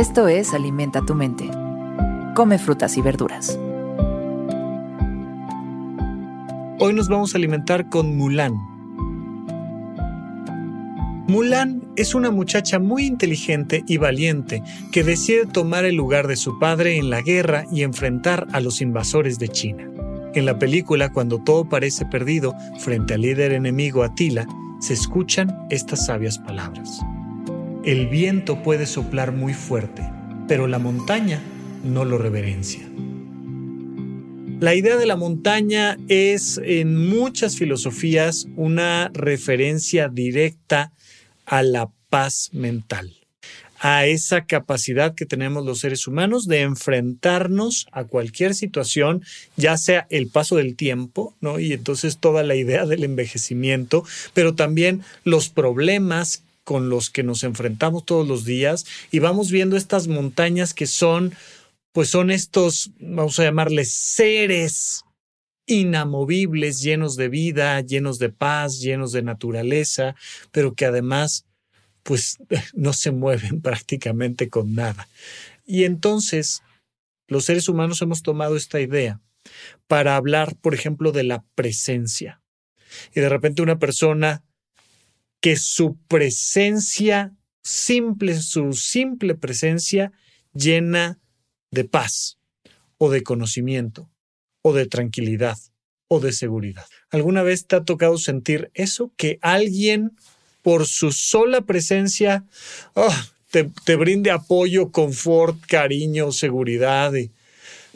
Esto es Alimenta tu mente. Come frutas y verduras. Hoy nos vamos a alimentar con Mulan. Mulan es una muchacha muy inteligente y valiente que decide tomar el lugar de su padre en la guerra y enfrentar a los invasores de China. En la película, cuando todo parece perdido frente al líder enemigo Atila, se escuchan estas sabias palabras. El viento puede soplar muy fuerte, pero la montaña no lo reverencia. La idea de la montaña es en muchas filosofías una referencia directa a la paz mental a esa capacidad que tenemos los seres humanos de enfrentarnos a cualquier situación, ya sea el paso del tiempo, ¿no? Y entonces toda la idea del envejecimiento, pero también los problemas con los que nos enfrentamos todos los días y vamos viendo estas montañas que son, pues son estos, vamos a llamarles seres inamovibles, llenos de vida, llenos de paz, llenos de naturaleza, pero que además pues no se mueven prácticamente con nada. Y entonces los seres humanos hemos tomado esta idea para hablar, por ejemplo, de la presencia. Y de repente una persona que su presencia simple, su simple presencia llena de paz o de conocimiento o de tranquilidad o de seguridad. ¿Alguna vez te ha tocado sentir eso? Que alguien por su sola presencia ah, te, brinde apoyo, confort, cariño, seguridad.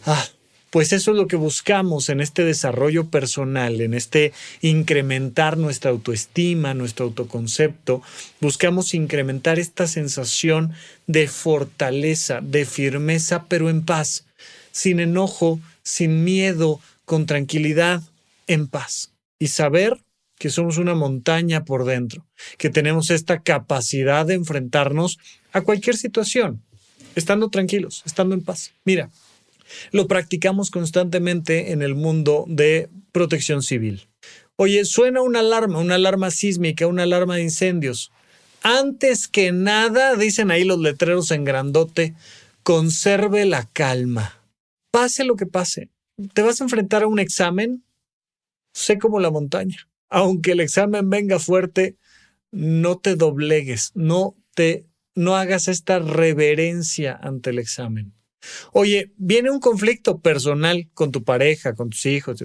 Ah, pues eso es lo que buscamos en este desarrollo personal, en este incrementar nuestra autoestima, nuestro autoconcepto. Buscamos incrementar esta sensación de fortaleza, de firmeza, pero en paz, sin enojo, sin miedo, con tranquilidad, en paz. Y saber que somos una montaña por dentro, que tenemos esta capacidad de enfrentarnos a cualquier situación, estando tranquilos, estando en paz. Mira, lo practicamos constantemente en el mundo de protección civil. Oye, suena una alarma, una alarma sísmica, una alarma de incendios. Antes que nada, dicen ahí los letreros en grandote, conserve la calma. Pase lo que pase. ¿Te vas a enfrentar a un examen? Sé como la montaña aunque el examen venga fuerte, no te doblegues, no te no hagas esta reverencia ante el examen. Oye, viene un conflicto personal con tu pareja, con tus hijos.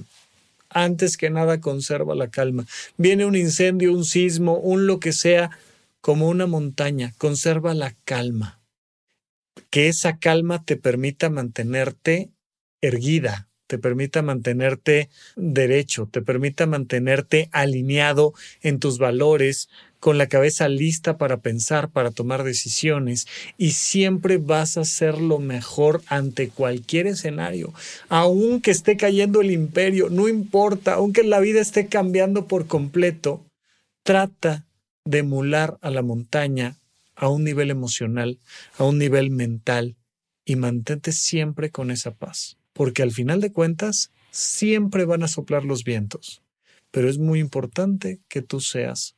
Antes que nada, conserva la calma. Viene un incendio, un sismo, un lo que sea, como una montaña. Conserva la calma. Que esa calma te permita mantenerte erguida, te permita mantenerte derecho, te permita mantenerte alineado en tus valores, con la cabeza lista para pensar, para tomar decisiones y siempre vas a hacer lo mejor ante cualquier escenario. Aunque esté cayendo el imperio, no importa, aunque la vida esté cambiando por completo, trata de emular a la montaña a un nivel emocional, a un nivel mental y mantente siempre con esa paz porque al final de cuentas siempre van a soplar los vientos, pero es muy importante que tú seas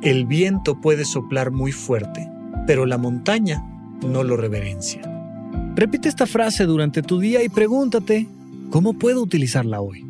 El viento puede soplar muy fuerte, pero la montaña no lo reverencia. Repite esta frase durante tu día y pregúntate, ¿cómo puedo utilizarla hoy?